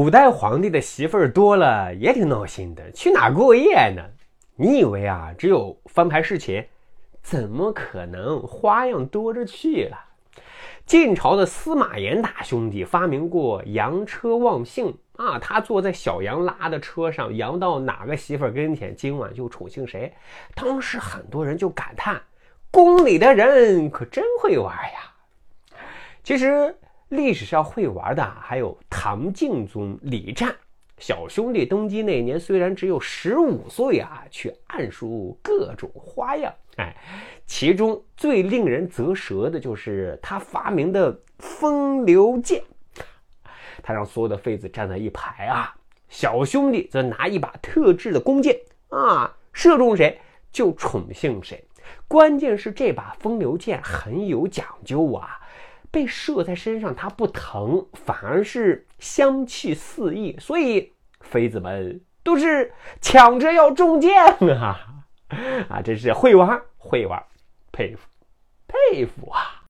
古代皇帝的媳妇儿多了也挺闹心的，去哪过夜呢？你以为啊，只有翻牌侍寝？怎么可能？花样多着去了。晋朝的司马炎大兄弟发明过羊车忘姓啊，他坐在小羊拉的车上，羊到哪个媳妇儿跟前，今晚就宠幸谁。当时很多人就感叹：宫里的人可真会玩呀。其实历史上会玩的还有唐敬宗李湛。小兄弟登基那年，虽然只有十五岁啊，却暗输各种花样。哎，其中最令人啧舌的就是他发明的风流剑。他让所有的妃子站在一排啊，小兄弟则拿一把特制的弓箭啊，射中谁就宠幸谁。关键是这把风流剑很有讲究啊。被射在身上，它不疼，反而是香气四溢，所以妃子们都是抢着要中箭啊！啊，真是会玩会玩，佩服佩服啊！